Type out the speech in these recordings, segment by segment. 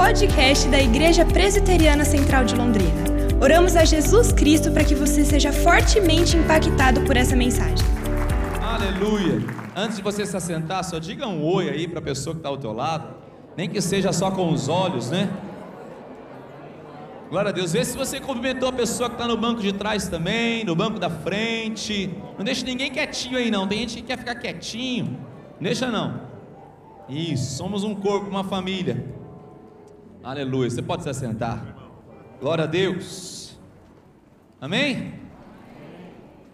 podcast da Igreja Presbiteriana Central de Londrina. Oramos a Jesus Cristo para que você seja fortemente impactado por essa mensagem. Aleluia! Antes de você se assentar, só diga um oi aí para a pessoa que está ao teu lado, nem que seja só com os olhos, né? Glória a Deus. Vê se você cumprimentou a pessoa que está no banco de trás também, no banco da frente. Não deixe ninguém quietinho aí, não. Tem gente que quer ficar quietinho. Não deixa não. Isso, somos um corpo, uma família. Aleluia. Você pode se assentar. Glória a Deus. Amém?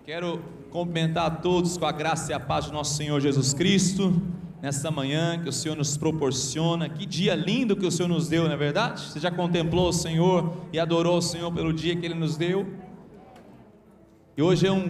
Quero cumprimentar a todos com a graça e a paz do nosso Senhor Jesus Cristo nessa manhã que o Senhor nos proporciona. Que dia lindo que o Senhor nos deu, não é verdade? Você já contemplou o Senhor e adorou o Senhor pelo dia que Ele nos deu? E hoje é um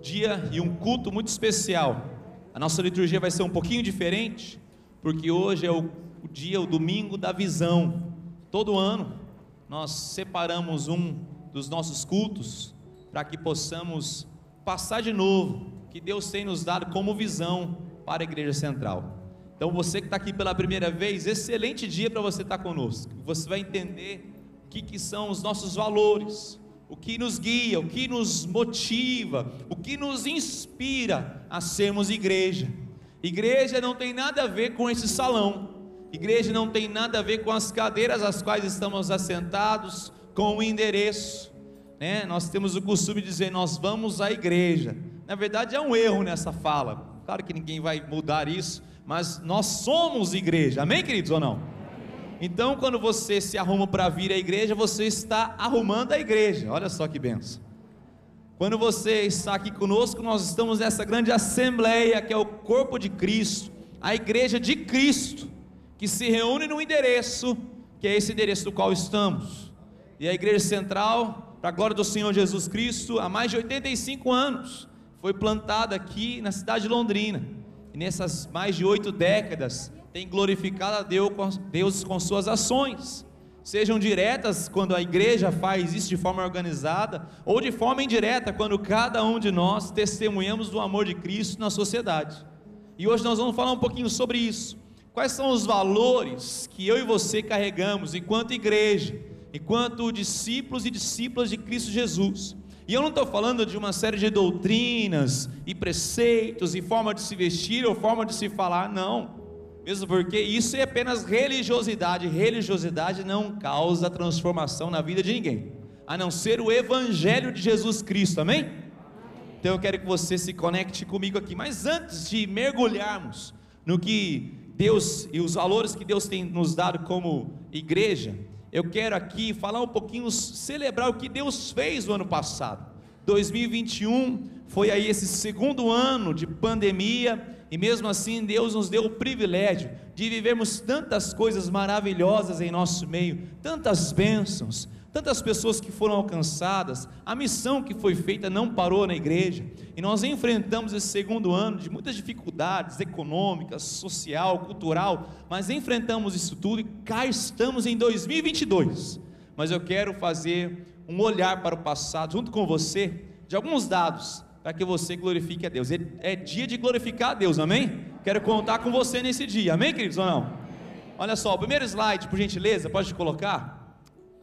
dia e um culto muito especial. A nossa liturgia vai ser um pouquinho diferente, porque hoje é o, o dia, o domingo da visão. Todo ano nós separamos um dos nossos cultos para que possamos passar de novo que Deus tem nos dado como visão para a igreja central. Então você que está aqui pela primeira vez, excelente dia para você estar tá conosco. Você vai entender o que, que são os nossos valores, o que nos guia, o que nos motiva, o que nos inspira a sermos igreja. Igreja não tem nada a ver com esse salão. Igreja não tem nada a ver com as cadeiras às quais estamos assentados, com o endereço. Né? Nós temos o costume de dizer nós vamos à igreja. Na verdade é um erro nessa fala. Claro que ninguém vai mudar isso, mas nós somos igreja, amém, queridos ou não? Então, quando você se arruma para vir à igreja, você está arrumando a igreja, olha só que benção. Quando você está aqui conosco, nós estamos nessa grande assembleia que é o corpo de Cristo, a igreja de Cristo, que se reúne no endereço, que é esse endereço do qual estamos. E a igreja central, para a glória do Senhor Jesus Cristo, há mais de 85 anos foi plantada aqui na cidade de Londrina. E nessas mais de oito décadas tem glorificado a Deus com suas ações, sejam diretas quando a igreja faz isso de forma organizada, ou de forma indireta quando cada um de nós testemunhamos do amor de Cristo na sociedade. E hoje nós vamos falar um pouquinho sobre isso. Quais são os valores que eu e você carregamos enquanto igreja, enquanto discípulos e discípulas de Cristo Jesus? E eu não estou falando de uma série de doutrinas e preceitos e forma de se vestir ou forma de se falar, não. Mesmo porque isso é apenas religiosidade. Religiosidade não causa transformação na vida de ninguém, a não ser o Evangelho de Jesus Cristo, amém? Então eu quero que você se conecte comigo aqui. Mas antes de mergulharmos no que Deus e os valores que Deus tem nos dado como igreja, eu quero aqui falar um pouquinho, celebrar o que Deus fez no ano passado. 2021 foi aí esse segundo ano de pandemia, e mesmo assim Deus nos deu o privilégio de vivermos tantas coisas maravilhosas em nosso meio, tantas bênçãos, tantas pessoas que foram alcançadas, a missão que foi feita não parou na igreja, e nós enfrentamos esse segundo ano de muitas dificuldades econômicas, social, cultural, mas enfrentamos isso tudo e cá estamos em 2022. Mas eu quero fazer um olhar para o passado junto com você de alguns dados para que você glorifique a Deus. É, é dia de glorificar a Deus, amém? Quero contar com você nesse dia, amém, queridos ou não? Olha só, o primeiro slide, por gentileza, pode colocar.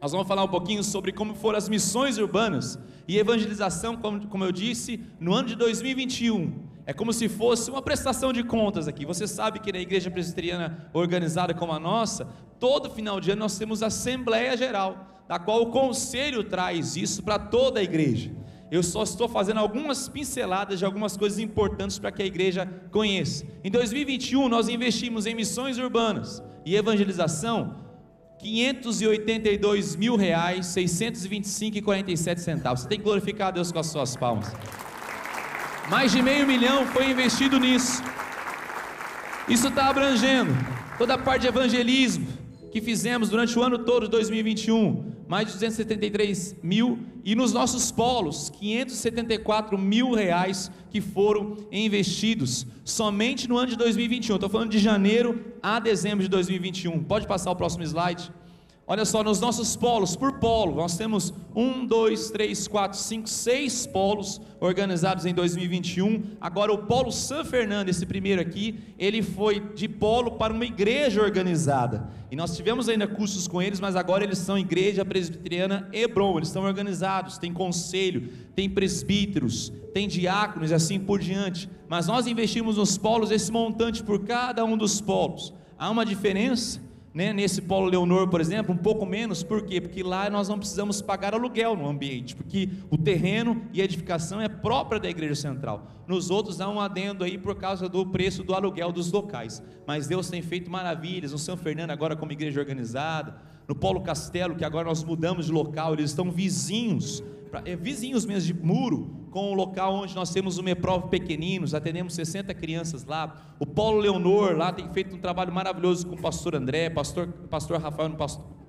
Nós vamos falar um pouquinho sobre como foram as missões urbanas e evangelização, como, como eu disse, no ano de 2021. É como se fosse uma prestação de contas aqui. Você sabe que na igreja presbiteriana organizada como a nossa, todo final de ano nós temos Assembleia Geral, da qual o conselho traz isso para toda a igreja. Eu só estou fazendo algumas pinceladas de algumas coisas importantes para que a igreja conheça. Em 2021, nós investimos em missões urbanas e evangelização 582 mil reais, 625 47 centavos. Você tem que glorificar a Deus com as suas palmas. Mais de meio milhão foi investido nisso. Isso está abrangendo toda a parte de evangelismo que fizemos durante o ano todo de 2021 mais de 273 mil, e nos nossos polos, 574 mil reais que foram investidos somente no ano de 2021. Estou falando de janeiro a dezembro de 2021. Pode passar o próximo slide. Olha só, nos nossos polos, por polo, nós temos um, dois, três, quatro, cinco, seis polos organizados em 2021. Agora, o Polo San Fernando, esse primeiro aqui, ele foi de polo para uma igreja organizada. E nós tivemos ainda cursos com eles, mas agora eles são Igreja Presbiteriana Hebron. Eles estão organizados, tem conselho, tem presbíteros, tem diáconos e assim por diante. Mas nós investimos nos polos esse montante por cada um dos polos. Há uma diferença né, nesse Polo Leonor, por exemplo, um pouco menos, por quê? Porque lá nós não precisamos pagar aluguel no ambiente, porque o terreno e a edificação é própria da igreja central. Nos outros há um adendo aí por causa do preço do aluguel dos locais. Mas Deus tem feito maravilhas, no São Fernando agora como igreja organizada, no Polo Castelo, que agora nós mudamos de local, eles estão vizinhos, é, vizinhos mesmo de muro, com o local onde nós temos o Meprov Pequeninos, atendemos 60 crianças lá. O Paulo Leonor lá tem feito um trabalho maravilhoso com o pastor André, pastor, pastor Rafael no,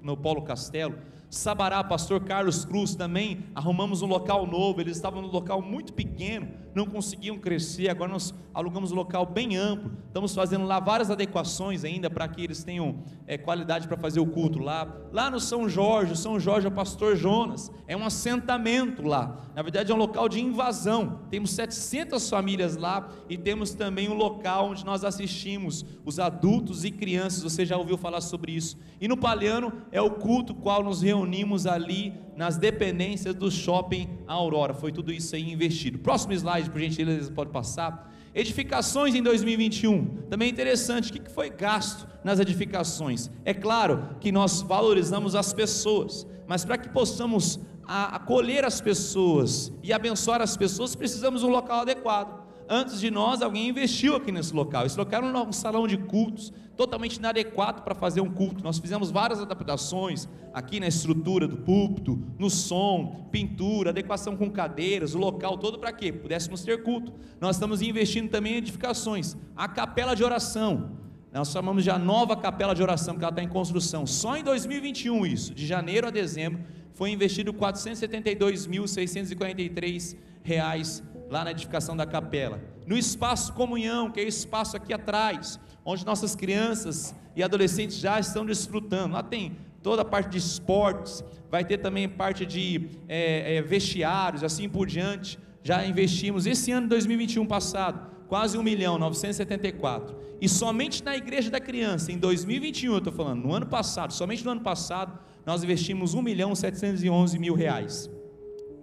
no Paulo Castelo. Sabará, pastor Carlos Cruz também, arrumamos um local novo, eles estavam num local muito pequeno, não conseguiam crescer, agora nós alugamos um local bem amplo, estamos fazendo lá várias adequações ainda para que eles tenham é, qualidade para fazer o culto lá. Lá no São Jorge, São Jorge é o pastor Jonas, é um assentamento lá, na verdade é um local de invasão, temos 700 famílias lá e temos também um local onde nós assistimos os adultos e crianças, você já ouviu falar sobre isso, e no Palhano é o culto qual nos reunimos ali nas dependências do shopping Aurora. Foi tudo isso aí investido. Próximo slide, por gentileza, pode passar. Edificações em 2021. Também interessante, o que foi gasto nas edificações? É claro que nós valorizamos as pessoas, mas para que possamos acolher as pessoas e abençoar as pessoas, precisamos de um local adequado. Antes de nós, alguém investiu aqui nesse local. Esse local era um salão de cultos, totalmente inadequado para fazer um culto. Nós fizemos várias adaptações aqui na estrutura do púlpito, no som, pintura, adequação com cadeiras, o local todo para quê? Pudéssemos ter culto. Nós estamos investindo também em edificações. A capela de oração. Nós chamamos de a nova capela de oração, porque ela está em construção. Só em 2021 isso, de janeiro a dezembro, foi investido 472.643 reais lá na edificação da capela. No espaço comunhão, que é o espaço aqui atrás, onde nossas crianças e adolescentes já estão desfrutando. Lá tem toda a parte de esportes, vai ter também parte de é, é, vestiários, assim por diante. Já investimos esse ano 2021 passado, quase 1 milhão 974. E somente na igreja da criança, em 2021, eu estou falando, no ano passado, somente no ano passado, nós investimos 1 milhão 711 mil reais,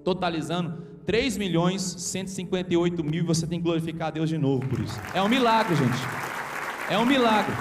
totalizando 3 milhões 158 mil e você tem que glorificar a Deus de novo por isso. É um milagre, gente. É um milagre.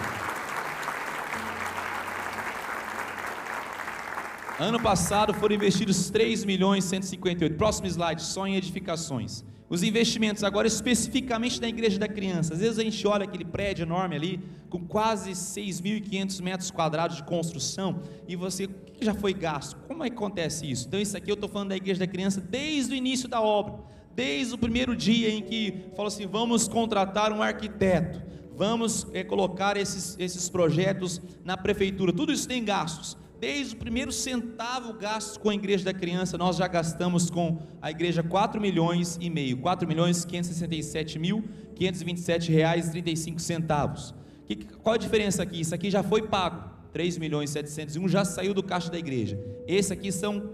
Ano passado foram investidos 3 milhões 158. Próximo slide, só em edificações. Os investimentos agora especificamente na igreja da criança. Às vezes a gente olha aquele prédio enorme ali, com quase 6.500 metros quadrados de construção, e você, o que já foi gasto? Como é que acontece isso? Então isso aqui eu estou falando da igreja da criança desde o início da obra, desde o primeiro dia em que falou assim, vamos contratar um arquiteto, vamos é, colocar esses, esses projetos na prefeitura, tudo isso tem gastos. Desde o primeiro centavo gasto com a igreja da criança, nós já gastamos com a igreja 4 milhões e meio, 4 milhões 567 mil 527 reais e 35 centavos. Que, qual a diferença aqui? Isso aqui já foi pago, 3 milhões 701 já saiu do caixa da igreja. Esse aqui são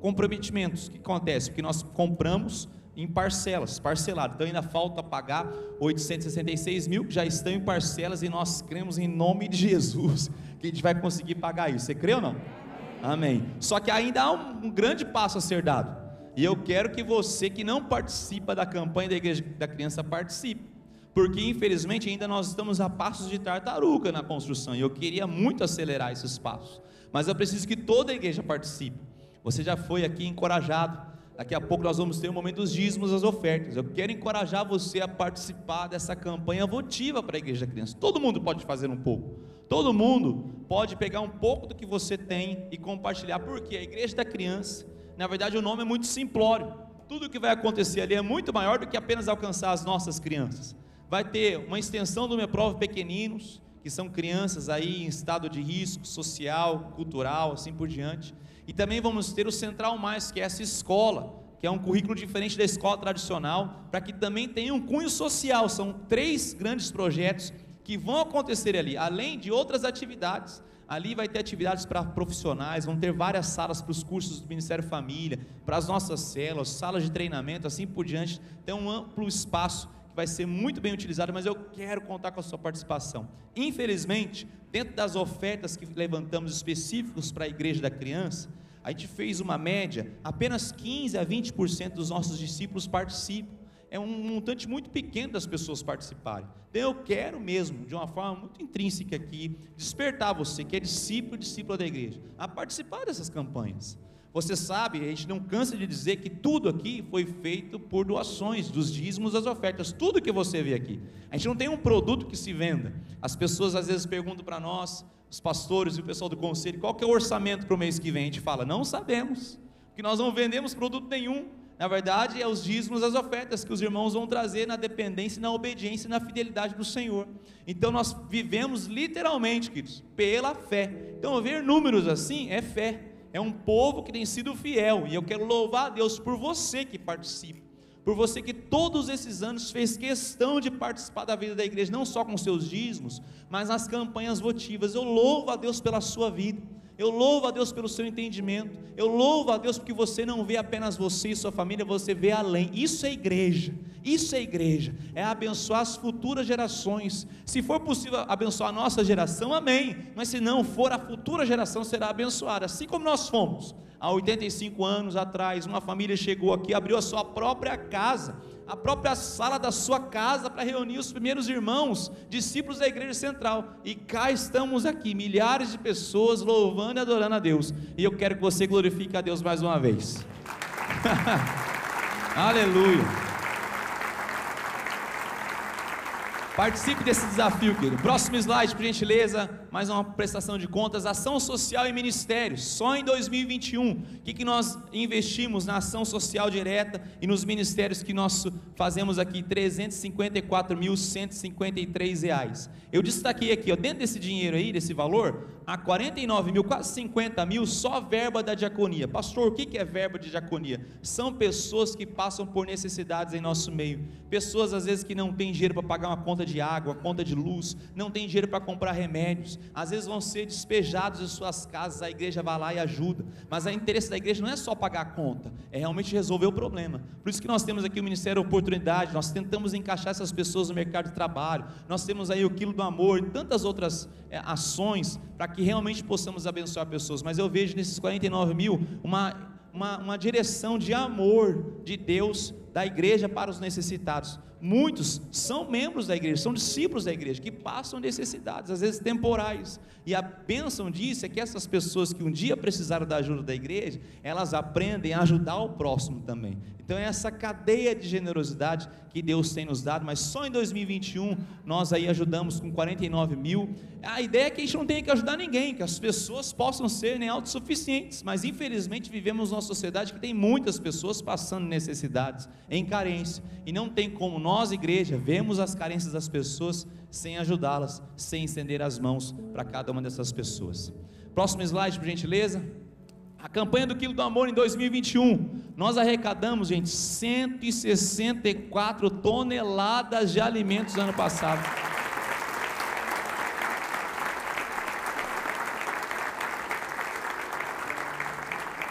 comprometimentos. Que acontece? Porque nós compramos em parcelas, parcelado. Então ainda falta pagar 866 mil, que já estão em parcelas, e nós cremos em nome de Jesus que a gente vai conseguir pagar isso. Você crê ou não? Amém. Só que ainda há um, um grande passo a ser dado. E eu quero que você que não participa da campanha da Igreja da Criança participe. Porque infelizmente ainda nós estamos a passos de tartaruga na construção. E eu queria muito acelerar esses passos. Mas eu preciso que toda a igreja participe. Você já foi aqui encorajado Daqui a pouco nós vamos ter o um momento dos dízimos, das ofertas. Eu quero encorajar você a participar dessa campanha votiva para a igreja da criança. Todo mundo pode fazer um pouco. Todo mundo pode pegar um pouco do que você tem e compartilhar. Porque a igreja da criança, na verdade, o nome é muito simplório. Tudo o que vai acontecer ali é muito maior do que apenas alcançar as nossas crianças. Vai ter uma extensão do meu prova pequeninos, que são crianças aí em estado de risco social, cultural, assim por diante e também vamos ter o Central Mais, que é essa escola, que é um currículo diferente da escola tradicional, para que também tenha um cunho social. São três grandes projetos que vão acontecer ali, além de outras atividades. Ali vai ter atividades para profissionais, vão ter várias salas para os cursos do Ministério Família, para as nossas células, salas de treinamento, assim por diante. Tem um amplo espaço vai ser muito bem utilizado, mas eu quero contar com a sua participação. Infelizmente, dentro das ofertas que levantamos específicos para a igreja da criança, a gente fez uma média, apenas 15 a 20% dos nossos discípulos participam é um montante muito pequeno das pessoas participarem. Então eu quero mesmo, de uma forma muito intrínseca aqui, despertar você que é discípulo, discípula da igreja, a participar dessas campanhas. Você sabe, a gente não cansa de dizer que tudo aqui foi feito por doações, dos dízimos, das ofertas, tudo que você vê aqui. A gente não tem um produto que se venda. As pessoas às vezes perguntam para nós, os pastores e o pessoal do conselho, qual que é o orçamento para o mês que vem? A gente fala, não sabemos, porque nós não vendemos produto nenhum. Na verdade, é os dízimos, as ofertas que os irmãos vão trazer na dependência, na obediência e na fidelidade do Senhor. Então nós vivemos literalmente, queridos, pela fé. Então ver números assim é fé. É um povo que tem sido fiel. E eu quero louvar a Deus por você que participa. Por você que todos esses anos fez questão de participar da vida da igreja, não só com seus dízimos, mas nas campanhas votivas. Eu louvo a Deus pela sua vida. Eu louvo a Deus pelo seu entendimento. Eu louvo a Deus porque você não vê apenas você e sua família, você vê além. Isso é igreja. Isso é igreja. É abençoar as futuras gerações. Se for possível abençoar a nossa geração, amém. Mas se não for, a futura geração será abençoada. Assim como nós fomos. Há 85 anos atrás, uma família chegou aqui, abriu a sua própria casa a própria sala da sua casa para reunir os primeiros irmãos, discípulos da igreja central. E cá estamos aqui, milhares de pessoas louvando e adorando a Deus. E eu quero que você glorifique a Deus mais uma vez. Aleluia. Participe desse desafio, querido. Próximo slide, por gentileza. Mais uma prestação de contas. Ação social e ministérios. Só em 2021. O que, que nós investimos na ação social direta e nos ministérios que nós fazemos aqui? 354.153 reais. Eu destaquei aqui, ó, dentro desse dinheiro aí, desse valor, há 49 mil, quase 50 mil, só verba da diaconia. Pastor, o que é verba de diaconia? São pessoas que passam por necessidades em nosso meio. Pessoas, às vezes, que não têm dinheiro para pagar uma conta de água, conta de luz, não têm dinheiro para comprar remédios. Às vezes vão ser despejados de suas casas, a igreja vai lá e ajuda. Mas o interesse da igreja não é só pagar a conta, é realmente resolver o problema. Por isso que nós temos aqui o Ministério Oportunidade, nós tentamos encaixar essas pessoas no mercado de trabalho. Nós temos aí o quilo do amor e tantas outras é, ações para que realmente possamos abençoar pessoas. Mas eu vejo nesses 49 mil uma, uma, uma direção de amor de Deus da igreja para os necessitados. Muitos são membros da igreja, são discípulos da igreja, que passam necessidades, às vezes temporais. E a bênção disso é que essas pessoas que um dia precisaram da ajuda da igreja, elas aprendem a ajudar o próximo também. Então é essa cadeia de generosidade que Deus tem nos dado, mas só em 2021 nós aí ajudamos com 49 mil. A ideia é que a gente não tenha que ajudar ninguém, que as pessoas possam ser nem autossuficientes, mas infelizmente vivemos numa sociedade que tem muitas pessoas passando necessidades, em carência, e não tem como nós, igreja, vemos as carências das pessoas sem ajudá-las, sem estender as mãos para cada uma dessas pessoas. Próximo slide, por gentileza. A campanha do Quilo do Amor em 2021, nós arrecadamos, gente, 164 toneladas de alimentos no ano passado.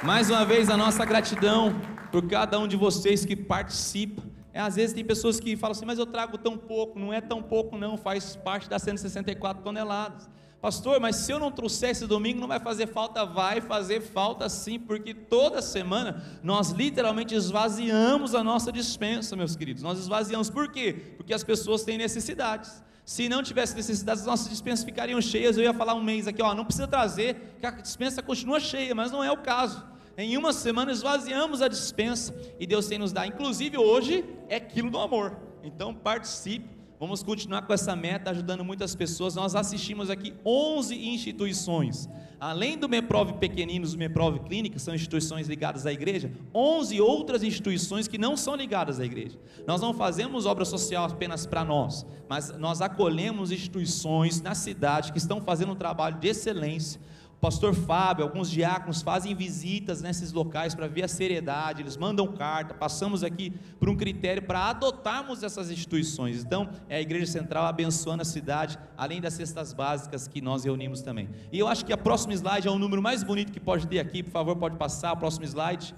Mais uma vez, a nossa gratidão por cada um de vocês que participa. É, às vezes tem pessoas que falam assim, mas eu trago tão pouco, não é tão pouco, não, faz parte das 164 toneladas. Pastor, mas se eu não trouxer esse domingo, não vai fazer falta? Vai fazer falta sim, porque toda semana nós literalmente esvaziamos a nossa dispensa, meus queridos. Nós esvaziamos, por quê? Porque as pessoas têm necessidades. Se não tivesse necessidades, as nossas dispensas ficariam cheias. Eu ia falar um mês aqui, ó, não precisa trazer, que a dispensa continua cheia, mas não é o caso. Em uma semana esvaziamos a dispensa e Deus tem nos dado. Inclusive hoje é quilo do amor. Então participe Vamos continuar com essa meta, ajudando muitas pessoas. Nós assistimos aqui 11 instituições. Além do Meprov Pequeninos e Meprov Clínica, são instituições ligadas à igreja, 11 outras instituições que não são ligadas à igreja. Nós não fazemos obra social apenas para nós, mas nós acolhemos instituições na cidade que estão fazendo um trabalho de excelência O pastor Fábio, alguns diáconos fazem visitas nesses locais para ver a seriedade, eles mandam carta, passamos aqui por um critério para adotarmos essas instituições. Então, é a Igreja Central abençoando a cidade, além das cestas básicas que nós reunimos também. E eu acho que a próxima slide é o número mais bonito que pode ter aqui, por favor, pode passar, o próximo slide.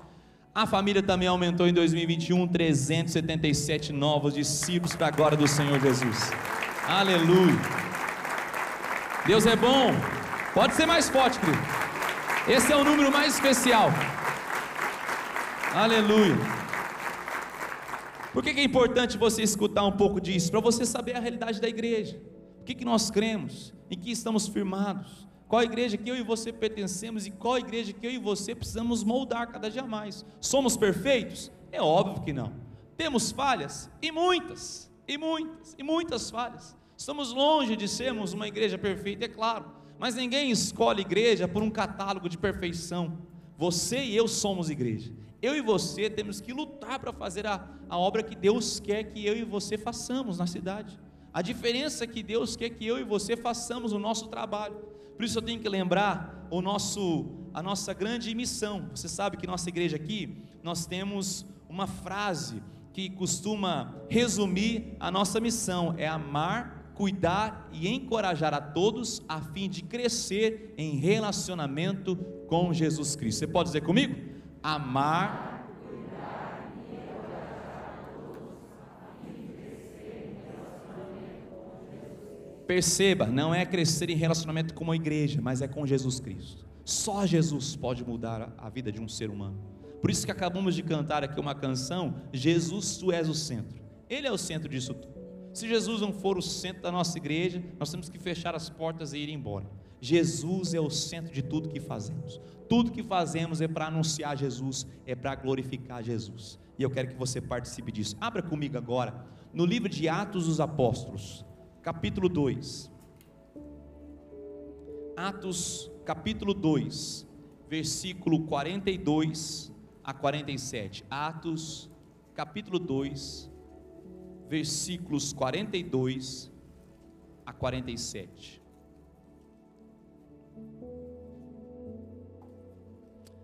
A família também aumentou em 2021, 377 novos discípulos para a glória do Senhor Jesus. Aleluia. Deus é bom. Pode ser mais forte, querido. Esse é o número mais especial. Aleluia. Por que, é importante você escutar um pouco disso? Para você saber a realidade da igreja. O que, que nós cremos? Em que estamos firmados? Qual igreja que eu e você pertencemos e qual igreja que eu e você precisamos moldar cada dia mais? Somos perfeitos? É óbvio que não. Temos falhas? E muitas, e muitas, e muitas falhas. Estamos longe de sermos uma igreja perfeita, é claro. Mas ninguém escolhe igreja por um catálogo de perfeição. Você e eu somos igreja. Eu e você temos que lutar para fazer a, a obra que Deus quer que eu e você façamos na cidade. A diferença é que Deus quer que eu e você façamos o nosso trabalho. Por isso eu tenho que lembrar o nosso, a nossa grande missão. Você sabe que nossa igreja aqui, nós temos uma frase que costuma resumir a nossa missão: é amar cuidar e encorajar a todos a fim de crescer em relacionamento com Jesus Cristo. Você pode dizer comigo? Amar. Perceba, não é crescer em relacionamento com a igreja, mas é com Jesus Cristo. Só Jesus pode mudar a vida de um ser humano. Por isso que acabamos de cantar aqui uma canção, Jesus, tu és o centro. Ele é o centro disso tudo. Se Jesus não for o centro da nossa igreja, nós temos que fechar as portas e ir embora. Jesus é o centro de tudo que fazemos. Tudo que fazemos é para anunciar Jesus, é para glorificar Jesus. E eu quero que você participe disso. Abra comigo agora no livro de Atos dos Apóstolos, capítulo 2. Atos, capítulo 2, versículo 42 a 47. Atos, capítulo 2, versículos 42 a 47.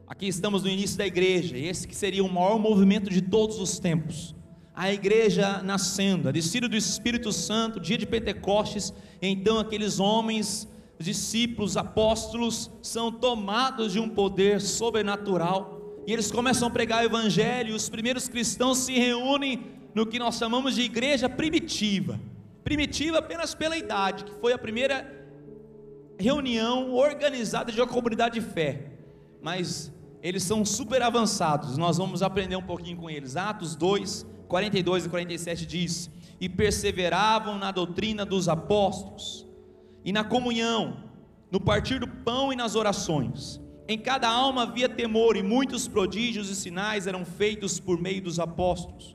Aqui estamos no início da igreja, esse que seria o maior movimento de todos os tempos. A igreja nascendo, a descida do Espírito Santo, dia de Pentecostes, então aqueles homens, discípulos, apóstolos, são tomados de um poder sobrenatural, e eles começam a pregar o evangelho, e os primeiros cristãos se reúnem no que nós chamamos de igreja primitiva. Primitiva apenas pela idade, que foi a primeira reunião organizada de uma comunidade de fé. Mas eles são super avançados, nós vamos aprender um pouquinho com eles. Atos 2, 42 e 47 diz: E perseveravam na doutrina dos apóstolos, e na comunhão, no partir do pão e nas orações. Em cada alma havia temor, e muitos prodígios e sinais eram feitos por meio dos apóstolos.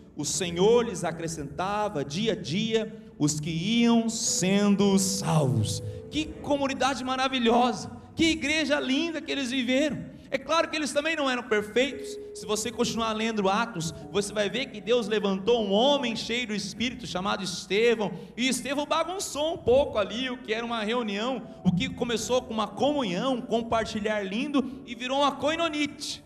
o Senhor lhes acrescentava dia a dia os que iam sendo salvos. Que comunidade maravilhosa, que igreja linda que eles viveram. É claro que eles também não eram perfeitos. Se você continuar lendo Atos, você vai ver que Deus levantou um homem cheio do Espírito chamado Estevão, e Estevão bagunçou um pouco ali o que era uma reunião, o que começou com uma comunhão, um compartilhar lindo e virou uma coinonite.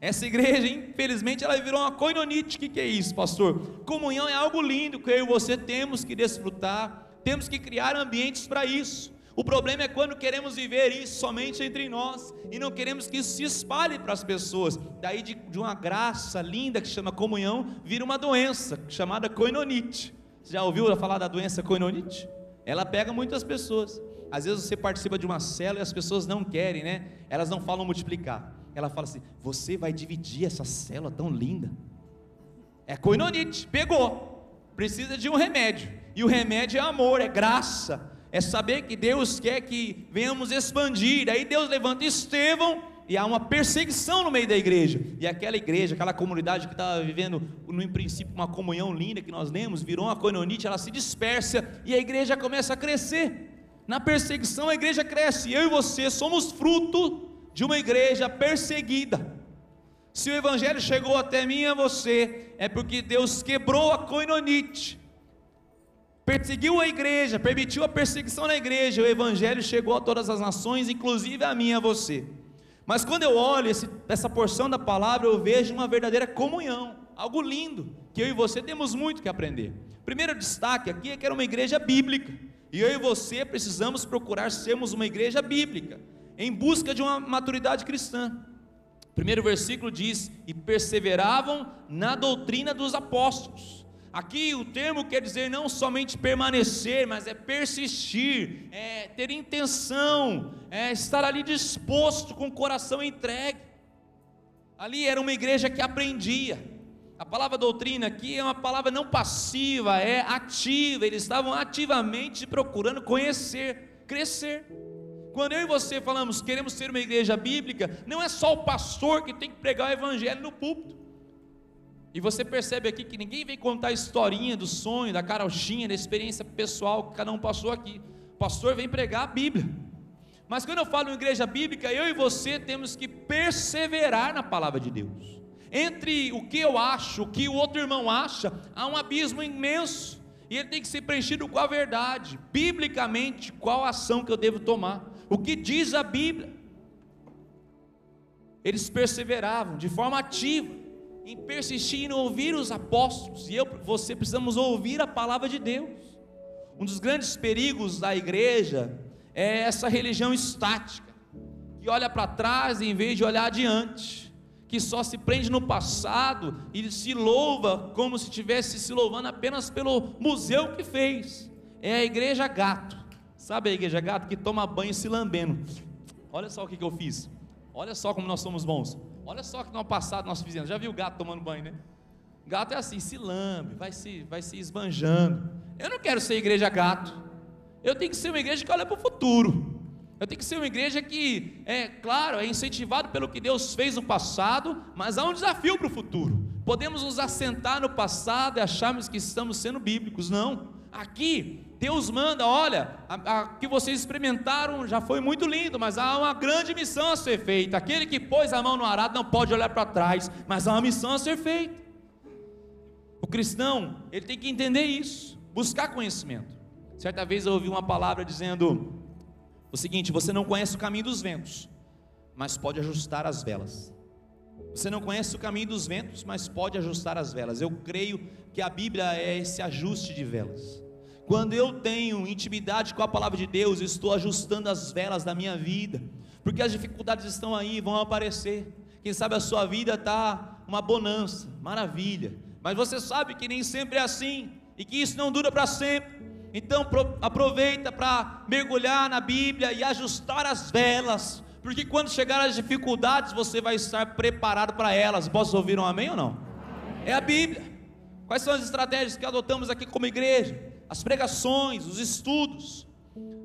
Essa igreja, infelizmente, ela virou uma coinonite. O que, que é isso, pastor? Comunhão é algo lindo que eu e você temos que desfrutar, temos que criar ambientes para isso. O problema é quando queremos viver isso somente entre nós e não queremos que isso se espalhe para as pessoas. Daí, de, de uma graça linda que chama comunhão, vira uma doença chamada coinonite. Você já ouviu falar da doença coinonite? Ela pega muitas pessoas. Às vezes você participa de uma célula e as pessoas não querem, né? Elas não falam multiplicar ela fala assim: Você vai dividir essa célula tão linda? É coinonite, pegou. Precisa de um remédio. E o remédio é amor, é graça. É saber que Deus quer que venhamos expandir. Aí Deus levanta Estevão e há uma perseguição no meio da igreja. E aquela igreja, aquela comunidade que estava vivendo, no princípio, uma comunhão linda que nós lemos, virou uma coinonite, ela se dispersa e a igreja começa a crescer. Na perseguição a igreja cresce. Eu e você somos fruto de uma igreja perseguida. Se o evangelho chegou até mim e a você, é porque Deus quebrou a coinonite. Perseguiu a igreja, permitiu a perseguição na igreja, o evangelho chegou a todas as nações, inclusive a mim e a você. Mas quando eu olho esse, essa porção da palavra, eu vejo uma verdadeira comunhão, algo lindo, que eu e você temos muito que aprender. Primeiro destaque aqui é que era uma igreja bíblica. E eu e você precisamos procurar sermos uma igreja bíblica, em busca de uma maturidade cristã. primeiro versículo diz: E perseveravam na doutrina dos apóstolos. Aqui o termo quer dizer não somente permanecer, mas é persistir, é ter intenção, é estar ali disposto, com o coração entregue. Ali era uma igreja que aprendia, a palavra doutrina aqui é uma palavra não passiva, é ativa. Eles estavam ativamente procurando conhecer, crescer. Quando eu e você falamos queremos ser uma igreja bíblica, não é só o pastor que tem que pregar o evangelho no púlpito. E você percebe aqui que ninguém vem contar a historinha do sonho, da carochinha, da experiência pessoal que cada um passou aqui. O pastor vem pregar a Bíblia. Mas quando eu falo em igreja bíblica, eu e você temos que perseverar na palavra de Deus. Entre o que eu acho, o que o outro irmão acha, há um abismo imenso. E ele tem que ser preenchido com a verdade, biblicamente, qual ação que eu devo tomar. O que diz a Bíblia? Eles perseveravam de forma ativa em persistir em ouvir os apóstolos, e eu, você precisamos ouvir a palavra de Deus. Um dos grandes perigos da igreja é essa religião estática, que olha para trás em vez de olhar adiante que só se prende no passado e se louva como se estivesse se louvando apenas pelo museu que fez. É a igreja gato. Sabe a igreja gato que toma banho se lambendo? Olha só o que, que eu fiz. Olha só como nós somos bons. Olha só o que no passado nós fizemos. Já viu o gato tomando banho, né? Gato é assim, se lambe, vai se, vai se esbanjando. Eu não quero ser igreja gato. Eu tenho que ser uma igreja que olha para o futuro. Eu tenho que ser uma igreja que, é claro, é incentivado pelo que Deus fez no passado, mas há um desafio para o futuro. Podemos nos assentar no passado e acharmos que estamos sendo bíblicos. Não. Aqui, Deus manda, olha, a, que vocês experimentaram já foi muito lindo, mas há uma grande missão a ser feita. Aquele que pôs a mão no arado não pode olhar para trás, mas há uma missão a ser feita. O cristão, ele tem que entender isso, buscar conhecimento. Certa vez eu ouvi uma palavra dizendo o seguinte: você não conhece o caminho dos ventos, mas pode ajustar as velas. Você não conhece o caminho dos ventos, mas pode ajustar as velas. Eu creio que a Bíblia é esse ajuste de velas. Quando eu tenho intimidade com a palavra de Deus, estou ajustando as velas da minha vida, porque as dificuldades estão aí, vão aparecer. Quem sabe a sua vida está uma bonança, maravilha, mas você sabe que nem sempre é assim e que isso não dura para sempre. Então aproveita para mergulhar na Bíblia e ajustar as velas, porque quando chegar as dificuldades você vai estar preparado para elas. Posso ouvir um amém ou não? É a Bíblia. Quais são as estratégias que adotamos aqui como igreja? As pregações, os estudos.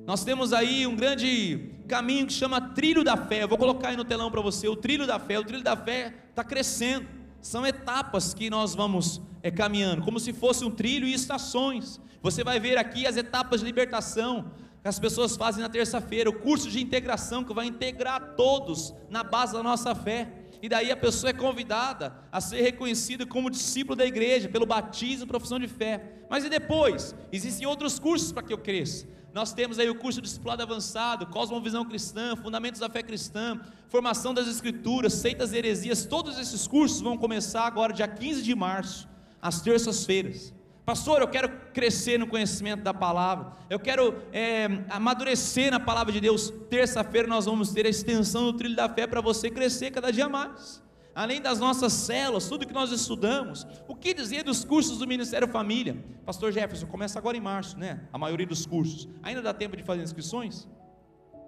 Nós temos aí um grande caminho que chama trilho da fé. Eu vou colocar aí no telão para você o trilho da fé. O trilho da fé está crescendo. São etapas que nós vamos é, caminhando, como se fosse um trilho e estações. Você vai ver aqui as etapas de libertação que as pessoas fazem na terça-feira, o curso de integração que vai integrar todos na base da nossa fé. E daí a pessoa é convidada a ser reconhecida como discípulo da igreja pelo batismo e profissão de fé. Mas e depois? Existem outros cursos para que eu cresça. Nós temos aí o curso de discipulado avançado, Cosmovisão Cristã, Fundamentos da Fé Cristã, Formação das Escrituras, Seitas e Heresias. Todos esses cursos vão começar agora, dia 15 de março, às terças-feiras. Pastor, eu quero crescer no conhecimento da palavra, eu quero é, amadurecer na palavra de Deus. Terça-feira nós vamos ter a extensão do trilho da fé para você crescer cada dia mais. Além das nossas células, tudo que nós estudamos, o que dizer dos cursos do Ministério Família? Pastor Jefferson, começa agora em março, né? A maioria dos cursos. Ainda dá tempo de fazer inscrições?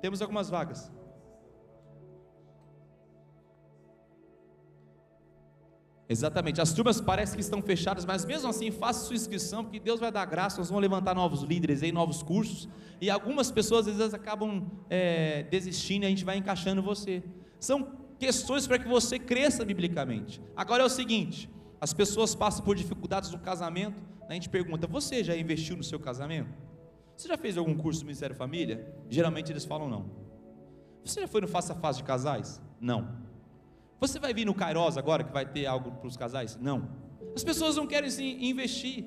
Temos algumas vagas. Exatamente, as turmas parecem que estão fechadas, mas mesmo assim faça sua inscrição, porque Deus vai dar graça, nós vamos levantar novos líderes aí, novos cursos, e algumas pessoas às vezes acabam é, desistindo e a gente vai encaixando você. São questões para que você cresça biblicamente. Agora é o seguinte: as pessoas passam por dificuldades no casamento, a gente pergunta: você já investiu no seu casamento? Você já fez algum curso do Ministério Família? Geralmente eles falam não. Você já foi no Faça Fase de Casais? Não. Você vai vir no Kairos agora que vai ter algo para os casais? Não. As pessoas não querem se investir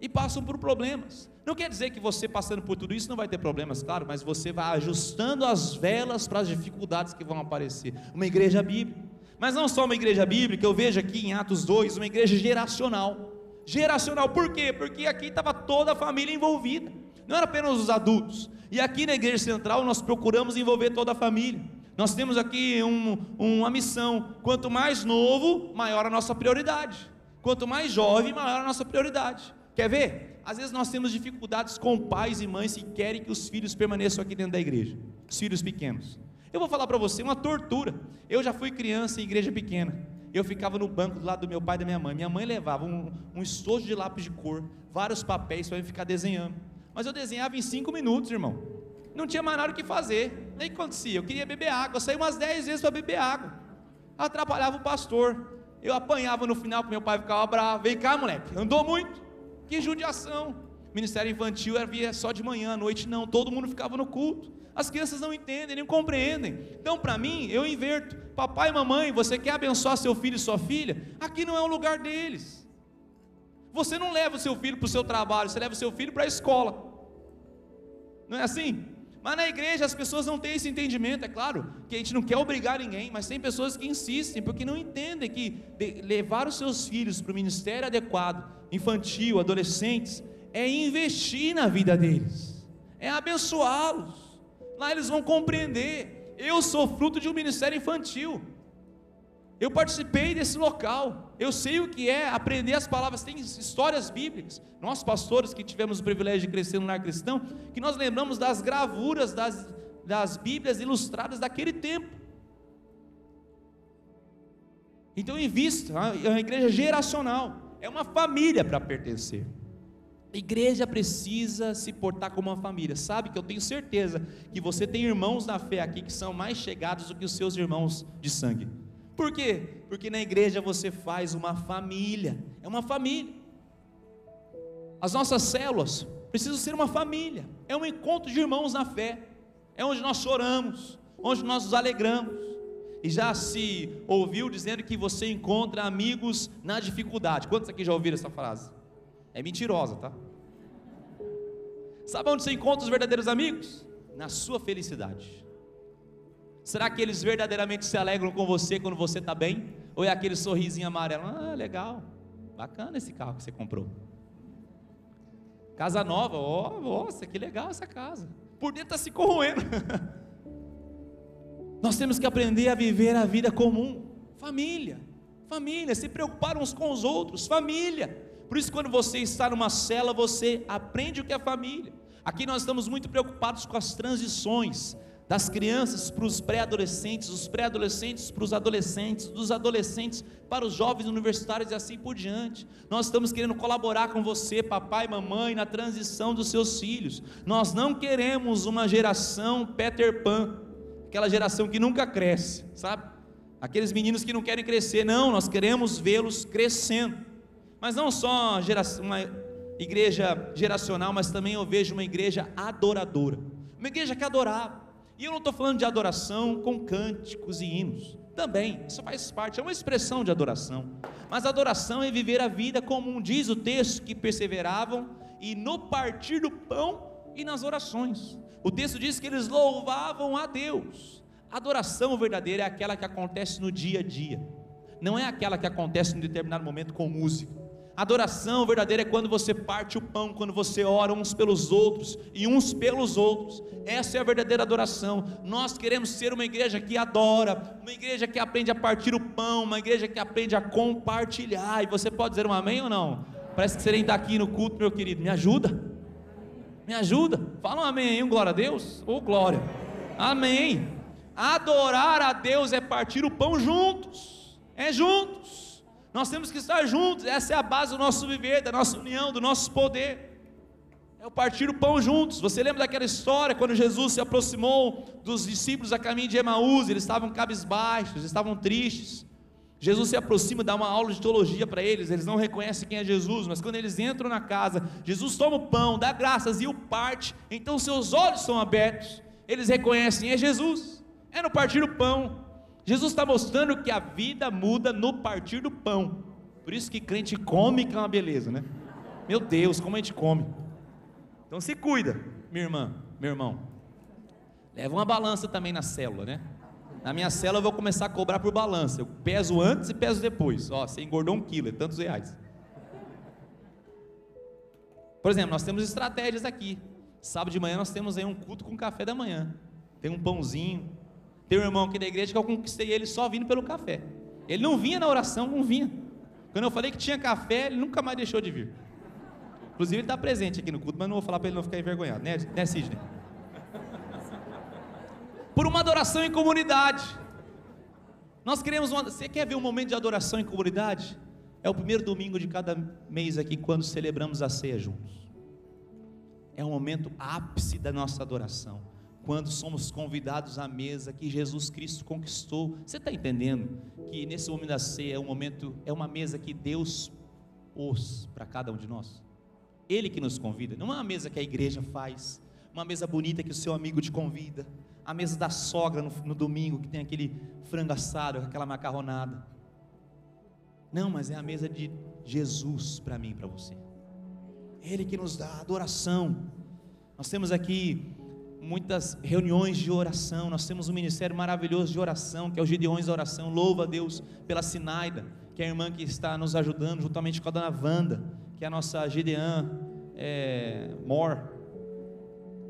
e passam por problemas. Não quer dizer que você passando por tudo isso não vai ter problemas, claro, mas você vai ajustando as velas para as dificuldades que vão aparecer. Uma igreja bíblica, mas não só uma igreja bíblica, eu vejo aqui em Atos 2, uma igreja geracional. Geracional, por quê? Porque aqui estava toda a família envolvida, não era apenas os adultos. E aqui na igreja central nós procuramos envolver toda a família. Nós temos aqui um, uma missão: quanto mais novo, maior a nossa prioridade. Quanto mais jovem, maior a nossa prioridade. Quer ver? Às vezes nós temos dificuldades com pais e mães que querem que os filhos permaneçam aqui dentro da igreja, os filhos pequenos. Eu vou falar para você, uma tortura. Eu já fui criança em igreja pequena. Eu ficava no banco do lado do meu pai e da minha mãe. Minha mãe levava um, um estojo de lápis de cor, vários papéis para eu ficar desenhando. Mas eu desenhava em cinco minutos, irmão. Não tinha mais nada o que fazer. Nem acontecia. Eu queria beber água. Eu saía umas dez vezes para beber água. Atrapalhava o pastor. Eu apanhava no final, porque meu pai ficava bravo. Vem cá, moleque. Andou muito. Que judiação. Ministério infantil havia só de manhã, à noite não. Todo mundo ficava no culto. As crianças não entendem, nem compreendem. Então, para mim, eu inverto. Papai e mamãe, você quer abençoar seu filho e sua filha? Aqui não é o lugar deles. Você não leva o seu filho para o seu trabalho, você leva o seu filho para a escola. Não é assim? Mas na igreja as pessoas não têm esse entendimento, é claro, que a gente não quer obrigar ninguém, mas tem pessoas que insistem, porque não entendem que levar os seus filhos para o ministério adequado, infantil, adolescentes, é investir na vida deles, é abençoá-los. Lá eles vão compreender. Eu sou fruto de um ministério infantil. Eu participei desse local. Eu sei o que é aprender as palavras. Tem histórias bíblicas. Nós, pastores que tivemos o privilégio de crescer no lar cristão, que nós lembramos das gravuras das, das Bíblias ilustradas daquele tempo. Então, invista. É uma igreja geracional. É uma família para pertencer. A igreja precisa se portar como uma família. Sabe que eu tenho certeza que você tem irmãos na fé aqui que são mais chegados do que os seus irmãos de sangue. Por quê? Porque na igreja você faz uma família, é uma família. As nossas células precisam ser uma família, é um encontro de irmãos na fé, é onde nós choramos, onde nós nos alegramos. E já se ouviu dizendo que você encontra amigos na dificuldade. Quantos aqui já ouviram essa frase? É mentirosa, tá? Sabe onde você encontra os verdadeiros amigos? Na sua felicidade. Será que eles verdadeiramente se alegram com você quando você está bem? Ou é aquele sorrisinho amarelo? Ah, legal, bacana esse carro que você comprou. Casa nova, ó, oh, nossa, que legal essa casa. Por dentro está se corroendo. Nós temos que aprender a viver a vida comum. Família, família, se preocupar uns com os outros, família. Por isso, quando você está numa cela, você aprende o que é família. Aqui nós estamos muito preocupados com as transições das crianças para os pré-adolescentes, dos pré-adolescentes para os adolescentes, dos adolescentes para os jovens universitários e assim por diante. Nós estamos querendo colaborar com você, papai mamãe, na transição dos seus filhos. Nós não queremos uma geração Peter Pan, aquela geração que nunca cresce, sabe? Aqueles meninos que não querem crescer, não, nós queremos vê-los crescendo. Mas não só uma igreja geracional, mas também eu vejo uma igreja adoradora. Uma igreja que adorava e eu não estou falando de adoração com cânticos e hinos. Também, isso faz parte, é uma expressão de adoração. Mas adoração é viver a vida como diz o texto, que perseveravam e no partir do pão e nas orações. O texto diz que eles louvavam a Deus. Adoração verdadeira é aquela que acontece no dia a dia, não é aquela que acontece em determinado momento com música. Adoração verdadeira é quando você parte o pão, quando você ora uns pelos outros e uns pelos outros. Essa é a verdadeira adoração. Nós queremos ser uma igreja que adora, uma igreja que aprende a partir o pão, uma igreja que aprende a compartilhar. E você pode dizer um amém ou não? Parece que você nem está aqui no culto, meu querido. Me ajuda. Me ajuda. Fala um amém aí, um glória a Deus. Ou oh, glória. Amém. Adorar a Deus é partir o pão juntos. É juntos. Nós temos que estar juntos, essa é a base do nosso viver, da nossa união, do nosso poder. É o partir o pão juntos. Você lembra daquela história quando Jesus se aproximou dos discípulos a caminho de Emaús? Eles estavam cabisbaixos, estavam tristes. Jesus se aproxima, dá uma aula de teologia para eles, eles não reconhecem quem é Jesus, mas quando eles entram na casa, Jesus toma o pão, dá graças e o parte, então seus olhos são abertos, eles reconhecem, é Jesus, é no partir do pão. Jesus está mostrando que a vida muda no partir do pão. Por isso que crente come, que é uma beleza, né? Meu Deus, como a gente come. Então se cuida, minha irmã, meu irmão. Leva uma balança também na célula, né? Na minha cela eu vou começar a cobrar por balança. Eu peso antes e peso depois. Ó, você engordou um quilo, é tantos reais. Por exemplo, nós temos estratégias aqui. Sábado de manhã nós temos aí um culto com café da manhã. Tem um pãozinho. Tem um irmão aqui da igreja que eu conquistei ele só vindo pelo café. Ele não vinha na oração, não vinha. Quando eu falei que tinha café, ele nunca mais deixou de vir. Inclusive ele está presente aqui no culto, mas não vou falar para ele não ficar envergonhado, né, né Sidney? por uma adoração em comunidade. Nós queremos uma. Você quer ver um momento de adoração em comunidade? É o primeiro domingo de cada mês aqui, quando celebramos a ceia juntos. É o momento ápice da nossa adoração. Quando somos convidados à mesa que Jesus Cristo conquistou. Você está entendendo que nesse momento da ceia é um momento, é uma mesa que Deus pôs para cada um de nós? Ele que nos convida, não é uma mesa que a igreja faz, uma mesa bonita que o seu amigo te convida, a mesa da sogra no, no domingo, que tem aquele frango assado, aquela macarronada. Não, mas é a mesa de Jesus para mim e para você. Ele que nos dá adoração. Nós temos aqui muitas reuniões de oração, nós temos um ministério maravilhoso de oração, que é o Gideões da Oração. Louva a Deus pela Sinaida, que é a irmã que está nos ajudando, juntamente com a dona Wanda, que é a nossa Gideã é, Mor.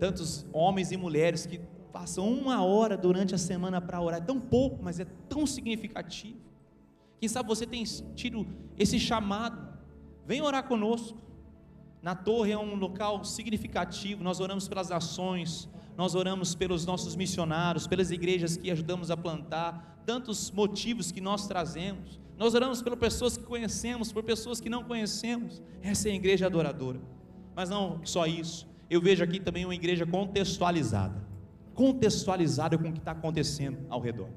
Tantos homens e mulheres que passam uma hora durante a semana para orar, é tão pouco, mas é tão significativo. Quem sabe você tem tido esse chamado, vem orar conosco. Na torre é um local significativo, nós oramos pelas nações, nós oramos pelos nossos missionários, pelas igrejas que ajudamos a plantar, tantos motivos que nós trazemos. Nós oramos pelas pessoas que conhecemos, por pessoas que não conhecemos. Essa é a igreja adoradora. Mas não só isso, eu vejo aqui também uma igreja contextualizada contextualizada com o que está acontecendo ao redor.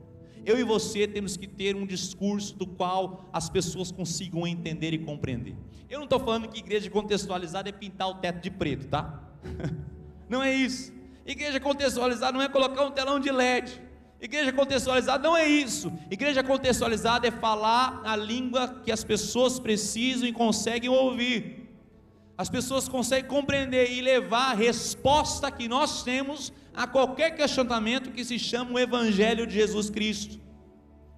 Eu e você temos que ter um discurso do qual as pessoas consigam entender e compreender. Eu não estou falando que igreja contextualizada é pintar o teto de preto, tá? Não é isso. Igreja contextualizada não é colocar um telão de LED. Igreja contextualizada não é isso. Igreja contextualizada é falar a língua que as pessoas precisam e conseguem ouvir. As pessoas conseguem compreender e levar a resposta que nós temos a qualquer questionamento que se chama o Evangelho de Jesus Cristo.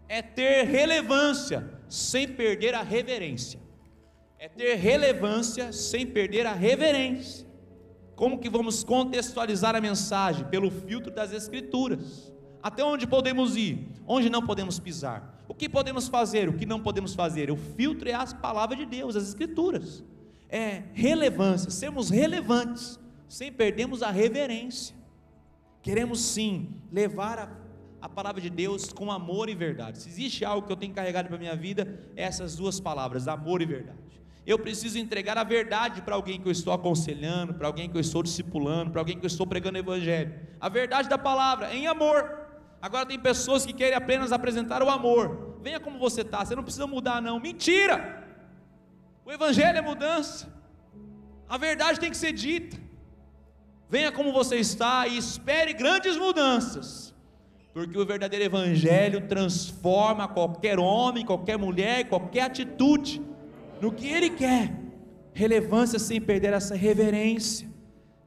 É ter relevância sem perder a reverência. É ter relevância sem perder a reverência. Como que vamos contextualizar a mensagem? Pelo filtro das Escrituras. Até onde podemos ir? Onde não podemos pisar? O que podemos fazer? O que não podemos fazer? O filtro é as palavras de Deus, as Escrituras. É relevância, sermos relevantes, sem perdermos a reverência. Queremos sim levar a, a palavra de Deus com amor e verdade. Se existe algo que eu tenho carregado para minha vida, é essas duas palavras, amor e verdade. Eu preciso entregar a verdade para alguém que eu estou aconselhando, para alguém que eu estou discipulando, para alguém que eu estou pregando o evangelho. A verdade da palavra, em amor. Agora tem pessoas que querem apenas apresentar o amor. Venha como você está, você não precisa mudar, não. Mentira! O evangelho é mudança. A verdade tem que ser dita. Venha como você está e espere grandes mudanças, porque o verdadeiro Evangelho transforma qualquer homem, qualquer mulher, qualquer atitude no que ele quer. Relevância sem perder essa reverência.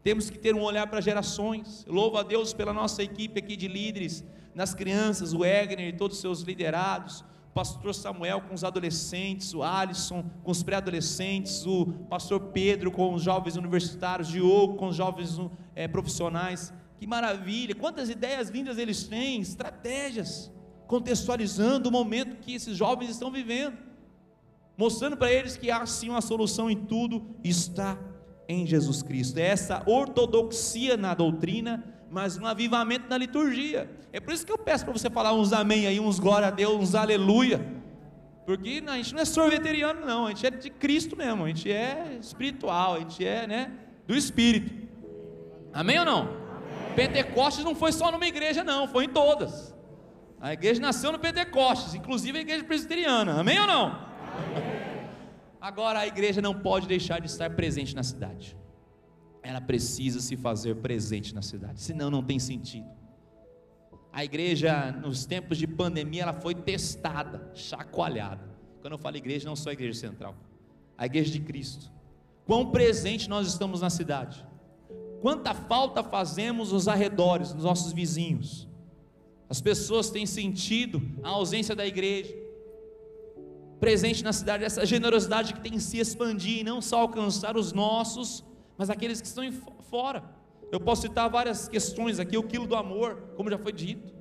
Temos que ter um olhar para gerações. Louvo a Deus pela nossa equipe aqui de líderes, nas crianças, o Egner e todos os seus liderados pastor Samuel com os adolescentes, o Alisson com os pré-adolescentes, o pastor Pedro com os jovens universitários, Diogo com os jovens é, profissionais. Que maravilha! Quantas ideias vindas eles têm, estratégias, contextualizando o momento que esses jovens estão vivendo, mostrando para eles que há sim uma solução em tudo, está em Jesus Cristo. É essa ortodoxia na doutrina mas um avivamento na liturgia. É por isso que eu peço para você falar uns amém aí, uns glória a Deus, uns aleluia. Porque a gente não é sorveteriano, não, a gente é de Cristo mesmo, a gente é espiritual, a gente é, né? do Espírito. Amém ou não? Amém. Pentecostes não foi só numa igreja, não, foi em todas. A igreja nasceu no Pentecostes, inclusive a igreja presbiteriana. Amém ou não? Agora a igreja não pode deixar de estar presente na cidade. Ela precisa se fazer presente na cidade, senão não tem sentido. A igreja, nos tempos de pandemia, ela foi testada, chacoalhada. Quando eu falo igreja, não só a igreja central, a igreja de Cristo. Quão presente nós estamos na cidade, quanta falta fazemos nos arredores, nos nossos vizinhos. As pessoas têm sentido a ausência da igreja, presente na cidade, essa generosidade que tem se expandir e não só alcançar os nossos, mas aqueles que estão fora. Eu posso citar várias questões aqui, o quilo do amor, como já foi dito.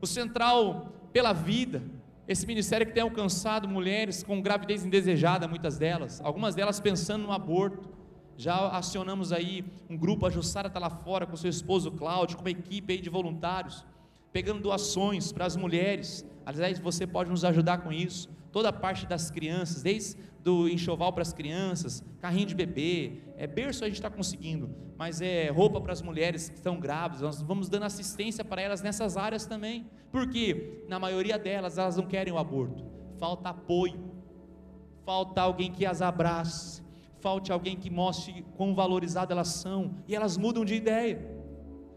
O central pela vida, esse ministério que tem alcançado mulheres com gravidez indesejada, muitas delas, algumas delas pensando no aborto. Já acionamos aí um grupo, a Jussara está lá fora com seu esposo Cláudio, com uma equipe aí de voluntários, pegando doações para as mulheres. Aliás, você pode nos ajudar com isso. Toda a parte das crianças, desde do enxoval para as crianças, carrinho de bebê, é berço a gente está conseguindo, mas é roupa para as mulheres que estão grávidas, nós vamos dando assistência para elas nessas áreas também, porque na maioria delas elas não querem o aborto, falta apoio, falta alguém que as abrace, falte alguém que mostre quão valorizadas elas são, e elas mudam de ideia.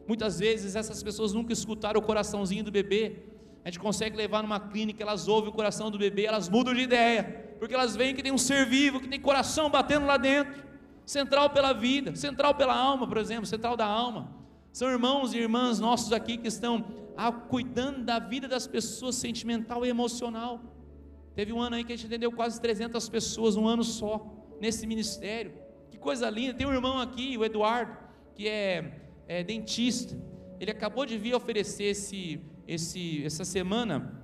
Muitas vezes essas pessoas nunca escutaram o coraçãozinho do bebê. A gente consegue levar numa clínica, elas ouvem o coração do bebê, elas mudam de ideia porque elas veem que tem um ser vivo, que tem coração batendo lá dentro, central pela vida, central pela alma, por exemplo, central da alma. São irmãos e irmãs nossos aqui que estão ah, cuidando da vida das pessoas sentimental e emocional. Teve um ano aí que a gente atendeu quase 300 pessoas, um ano só, nesse ministério. Que coisa linda. Tem um irmão aqui, o Eduardo, que é, é dentista. Ele acabou de vir oferecer esse, esse, essa semana.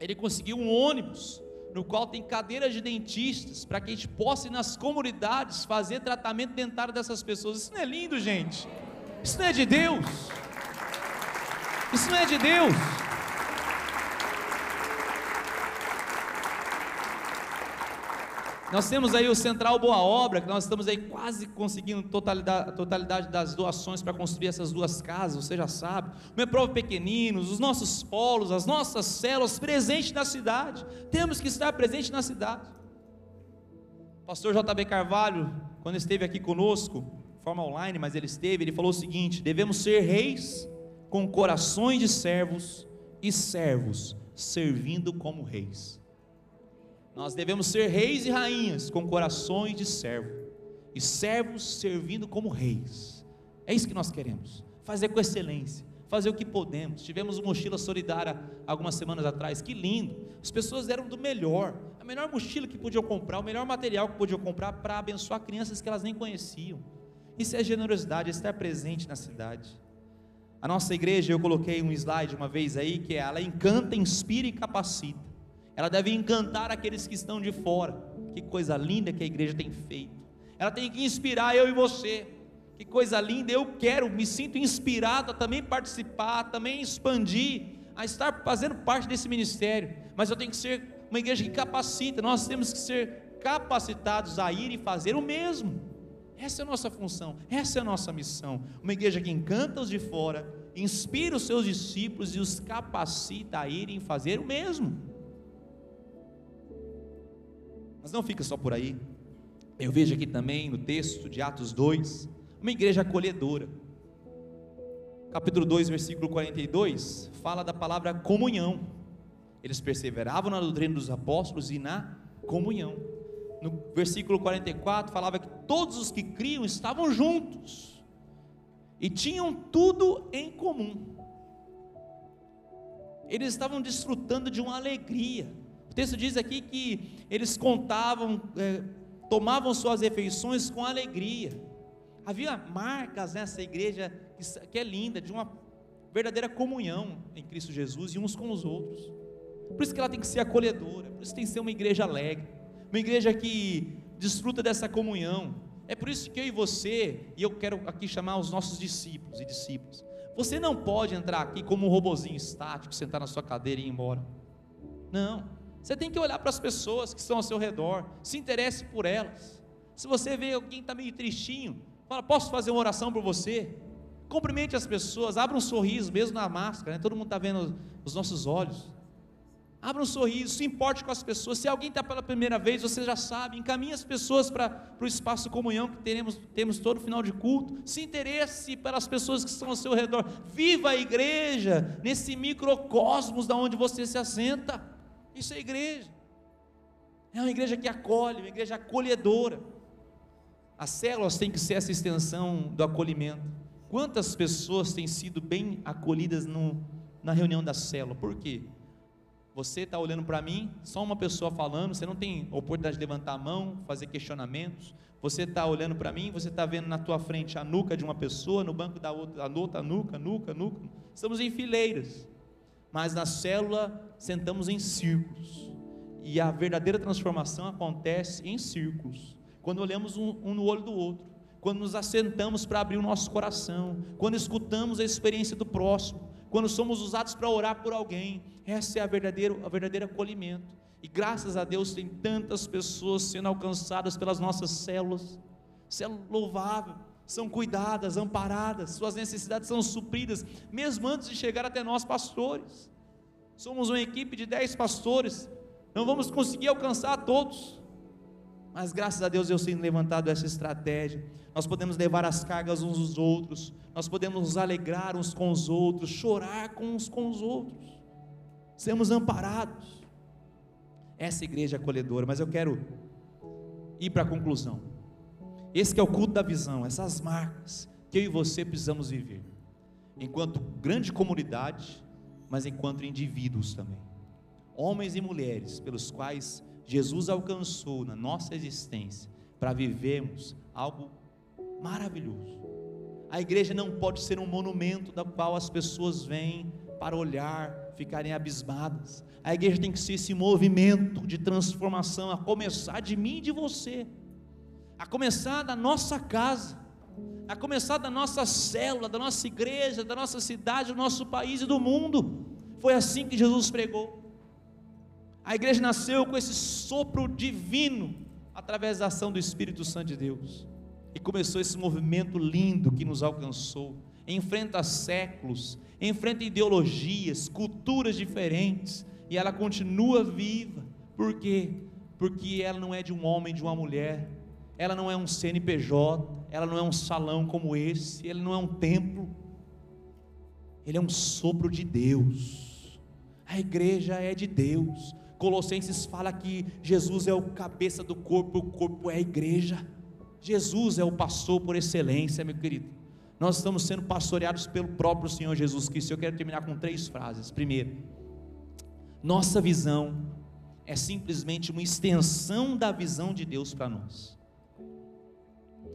Ele conseguiu um ônibus no qual tem cadeiras de dentistas, para que a gente possa ir nas comunidades fazer tratamento dentário dessas pessoas. Isso não é lindo, gente? Isso não é de Deus? Isso não é de Deus? Nós temos aí o Central Boa Obra, que nós estamos aí quase conseguindo totalidade, totalidade das doações para construir essas duas casas, você já sabe. O Meprov Pequeninos, os nossos polos, as nossas células presentes na cidade. Temos que estar presentes na cidade. O pastor JB Carvalho, quando esteve aqui conosco, forma online, mas ele esteve, ele falou o seguinte: devemos ser reis com corações de servos e servos servindo como reis. Nós devemos ser reis e rainhas com corações de servo e servos servindo como reis. É isso que nós queremos. Fazer com excelência, fazer o que podemos. Tivemos uma mochila solidária algumas semanas atrás, que lindo. As pessoas deram do melhor, a melhor mochila que podiam comprar, o melhor material que podiam comprar para abençoar crianças que elas nem conheciam. Isso é generosidade, é estar presente na cidade. A nossa igreja, eu coloquei um slide uma vez aí, que é ela encanta, inspira e capacita. Ela deve encantar aqueles que estão de fora. Que coisa linda que a igreja tem feito. Ela tem que inspirar eu e você. Que coisa linda, eu quero, me sinto inspirado a também participar, também expandir, a estar fazendo parte desse ministério. Mas eu tenho que ser uma igreja que capacita, nós temos que ser capacitados a ir e fazer o mesmo. Essa é a nossa função, essa é a nossa missão. Uma igreja que encanta os de fora, inspira os seus discípulos e os capacita a irem fazer o mesmo. Mas não fica só por aí. Eu vejo aqui também no texto de Atos 2, uma igreja acolhedora. Capítulo 2, versículo 42, fala da palavra comunhão. Eles perseveravam na doutrina dos apóstolos e na comunhão. No versículo 44 falava que todos os que criam estavam juntos e tinham tudo em comum. Eles estavam desfrutando de uma alegria o texto diz aqui que eles contavam, é, tomavam suas refeições com alegria. Havia marcas nessa igreja que, que é linda, de uma verdadeira comunhão em Cristo Jesus e uns com os outros. Por isso que ela tem que ser acolhedora, por isso tem que ser uma igreja alegre, uma igreja que desfruta dessa comunhão. É por isso que eu e você, e eu quero aqui chamar os nossos discípulos e discípulas. Você não pode entrar aqui como um robozinho estático, sentar na sua cadeira e ir embora. Não. Você tem que olhar para as pessoas que estão ao seu redor, se interesse por elas. Se você vê alguém que está meio tristinho, Fala, posso fazer uma oração por você? Cumprimente as pessoas, abra um sorriso, mesmo na máscara, né? todo mundo está vendo os nossos olhos. Abra um sorriso, se importe com as pessoas. Se alguém está pela primeira vez, você já sabe, encaminhe as pessoas para o espaço de comunhão que teremos, temos todo final de culto. Se interesse pelas pessoas que estão ao seu redor. Viva a igreja nesse microcosmos da onde você se assenta. Isso é igreja. É uma igreja que acolhe, uma igreja acolhedora. As células têm que ser essa extensão do acolhimento. Quantas pessoas têm sido bem acolhidas no, na reunião da célula? Por quê? Você está olhando para mim, só uma pessoa falando, você não tem oportunidade de levantar a mão, fazer questionamentos. Você está olhando para mim, você está vendo na tua frente a nuca de uma pessoa, no banco da outra, a outra nuca, nuca, nuca. Estamos em fileiras, mas na célula sentamos em círculos. E a verdadeira transformação acontece em círculos, quando olhamos um, um no olho do outro, quando nos assentamos para abrir o nosso coração, quando escutamos a experiência do próximo, quando somos usados para orar por alguém, essa é a verdadeira, a verdadeiro acolhimento. E graças a Deus tem tantas pessoas sendo alcançadas pelas nossas células. Isso é louvável. São cuidadas, amparadas, suas necessidades são supridas, mesmo antes de chegar até nós, pastores. Somos uma equipe de dez pastores, não vamos conseguir alcançar todos, mas graças a Deus eu tenho levantado essa estratégia. Nós podemos levar as cargas uns aos outros, nós podemos nos alegrar uns com os outros, chorar com uns com os outros, sermos amparados. Essa igreja é acolhedora, mas eu quero ir para a conclusão. Esse é o culto da visão, essas marcas que eu e você precisamos viver, enquanto grande comunidade, mas enquanto indivíduos também, homens e mulheres pelos quais Jesus alcançou na nossa existência para vivermos algo maravilhoso. A igreja não pode ser um monumento da qual as pessoas vêm para olhar, ficarem abismadas. A igreja tem que ser esse movimento de transformação, a começar de mim e de você, a começar da nossa casa, a começar da nossa célula, da nossa igreja, da nossa cidade, do nosso país e do mundo. Foi assim que Jesus pregou. A igreja nasceu com esse sopro divino através da ação do Espírito Santo de Deus. E começou esse movimento lindo que nos alcançou. Enfrenta séculos, enfrenta ideologias, culturas diferentes, e ela continua viva. Por quê? Porque ela não é de um homem, de uma mulher, ela não é um CNPJ, ela não é um salão como esse, ele não é um templo, ele é um sopro de Deus. A igreja é de Deus. Colossenses fala que Jesus é o cabeça do corpo, o corpo é a igreja. Jesus é o pastor por excelência, meu querido. Nós estamos sendo pastoreados pelo próprio Senhor Jesus Cristo. Eu quero terminar com três frases. Primeiro, nossa visão é simplesmente uma extensão da visão de Deus para nós.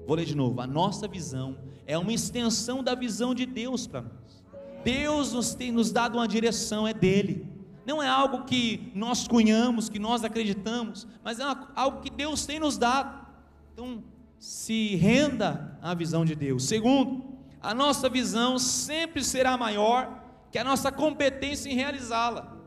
Vou ler de novo. A nossa visão é uma extensão da visão de Deus para nós. Deus nos tem nos dado uma direção, é dele não é algo que nós cunhamos, que nós acreditamos, mas é algo que Deus tem nos dado. Então, se renda à visão de Deus. Segundo, a nossa visão sempre será maior que a nossa competência em realizá-la.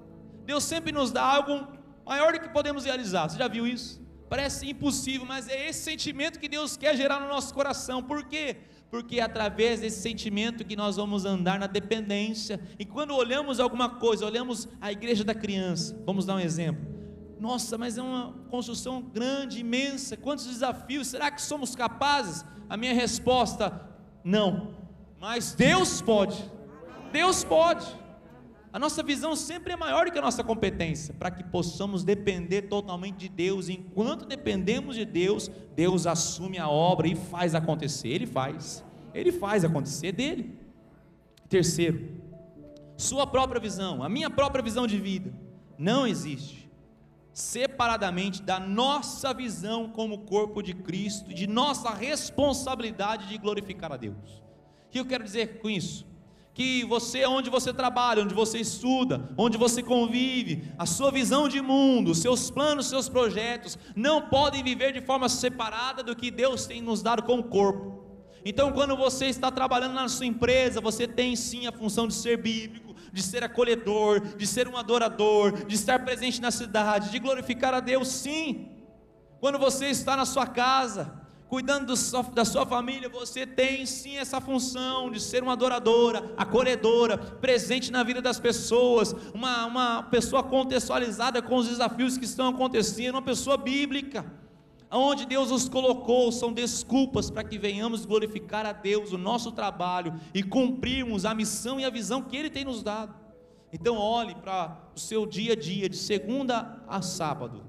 Deus sempre nos dá algo maior do que podemos realizar. Você já viu isso? Parece impossível, mas é esse sentimento que Deus quer gerar no nosso coração. Por quê? porque é através desse sentimento que nós vamos andar na dependência. E quando olhamos alguma coisa, olhamos a igreja da criança, vamos dar um exemplo. Nossa, mas é uma construção grande, imensa, quantos desafios, será que somos capazes? A minha resposta, não. Mas Deus pode. Deus pode. A nossa visão sempre é maior do que a nossa competência, para que possamos depender totalmente de Deus. Enquanto dependemos de Deus, Deus assume a obra e faz acontecer. Ele faz, ele faz acontecer dele. Terceiro, sua própria visão, a minha própria visão de vida, não existe separadamente da nossa visão como corpo de Cristo, de nossa responsabilidade de glorificar a Deus. O que eu quero dizer com isso? Que você, onde você trabalha, onde você estuda, onde você convive, a sua visão de mundo, seus planos, seus projetos, não podem viver de forma separada do que Deus tem nos dado como corpo. Então, quando você está trabalhando na sua empresa, você tem sim a função de ser bíblico, de ser acolhedor, de ser um adorador, de estar presente na cidade, de glorificar a Deus, sim. Quando você está na sua casa, cuidando da sua família, você tem sim essa função de ser uma adoradora, acolhedora, presente na vida das pessoas, uma, uma pessoa contextualizada com os desafios que estão acontecendo, uma pessoa bíblica. Onde Deus nos colocou são desculpas para que venhamos glorificar a Deus, o nosso trabalho e cumprirmos a missão e a visão que Ele tem nos dado. Então, olhe para o seu dia a dia, de segunda a sábado.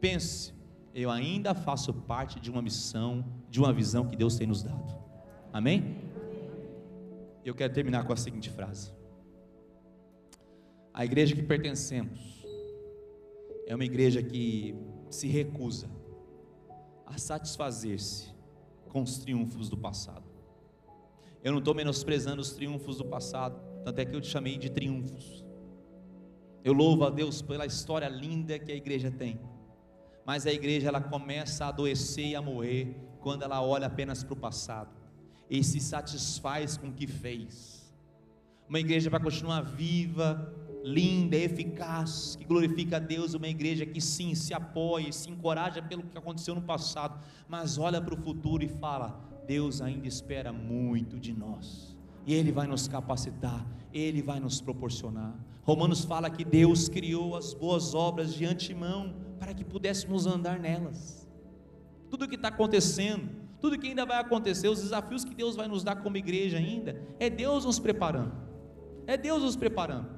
Pense, eu ainda faço parte de uma missão, de uma visão que Deus tem nos dado. Amém? Eu quero terminar com a seguinte frase: A igreja que pertencemos é uma igreja que se recusa a satisfazer-se com os triunfos do passado. Eu não estou menosprezando os triunfos do passado, tanto é que eu te chamei de triunfos. Eu louvo a Deus pela história linda que a igreja tem mas a igreja ela começa a adoecer e a morrer quando ela olha apenas para o passado e se satisfaz com o que fez. Uma igreja vai continuar viva, linda, eficaz, que glorifica a Deus, uma igreja que sim se apoia, se encoraja pelo que aconteceu no passado, mas olha para o futuro e fala: Deus ainda espera muito de nós. E Ele vai nos capacitar, Ele vai nos proporcionar. Romanos fala que Deus criou as boas obras de antemão para que pudéssemos andar nelas. Tudo o que está acontecendo, tudo que ainda vai acontecer, os desafios que Deus vai nos dar como igreja ainda, é Deus nos preparando. É Deus nos preparando.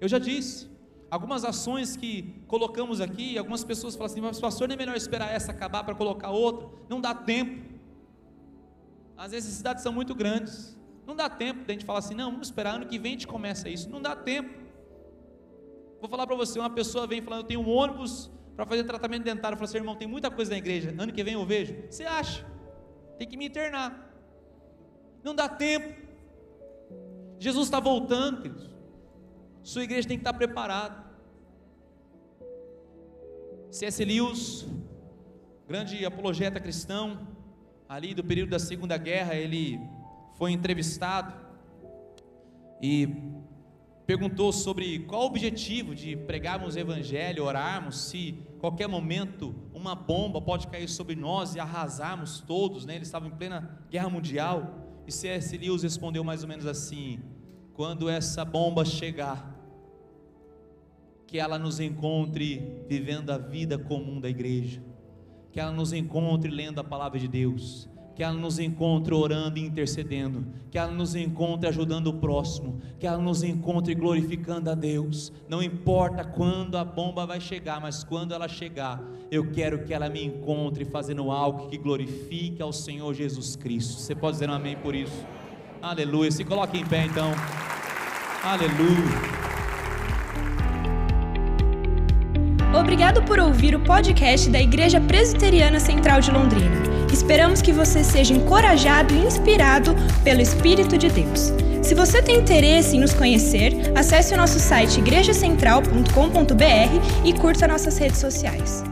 Eu já disse, algumas ações que colocamos aqui, algumas pessoas falam assim, mas pastor, não é melhor esperar essa acabar para colocar outra? Não dá tempo. As necessidades são muito grandes. Não dá tempo a gente falar assim, não, vamos esperar, ano que vem a gente começa isso. Não dá tempo. Vou falar para você, uma pessoa vem falando, eu tenho um ônibus para fazer tratamento dentário. Eu falo assim, irmão, tem muita coisa na igreja. Ano que vem eu vejo. Você acha? Tem que me internar. Não dá tempo. Jesus está voltando, queridos. Sua igreja tem que estar preparada. C.S. Lewis, grande apologeta cristão, ali do período da Segunda Guerra, ele foi entrevistado e perguntou sobre qual o objetivo de pregarmos o evangelho, orarmos, se qualquer momento uma bomba pode cair sobre nós e arrasarmos todos, né? Eles estavam em plena guerra mundial. E C.S. Lewis respondeu mais ou menos assim: quando essa bomba chegar, que ela nos encontre vivendo a vida comum da igreja, que ela nos encontre lendo a palavra de Deus, que ela nos encontre orando e intercedendo, que ela nos encontre ajudando o próximo, que ela nos encontre glorificando a Deus. Não importa quando a bomba vai chegar, mas quando ela chegar, eu quero que ela me encontre fazendo algo que glorifique ao Senhor Jesus Cristo. Você pode dizer um amém por isso? Aleluia. Se coloque em pé então. Aleluia. Obrigado por ouvir o podcast da Igreja Presbiteriana Central de Londrina. Esperamos que você seja encorajado e inspirado pelo Espírito de Deus. Se você tem interesse em nos conhecer, acesse o nosso site igrejacentral.com.br e curta nossas redes sociais.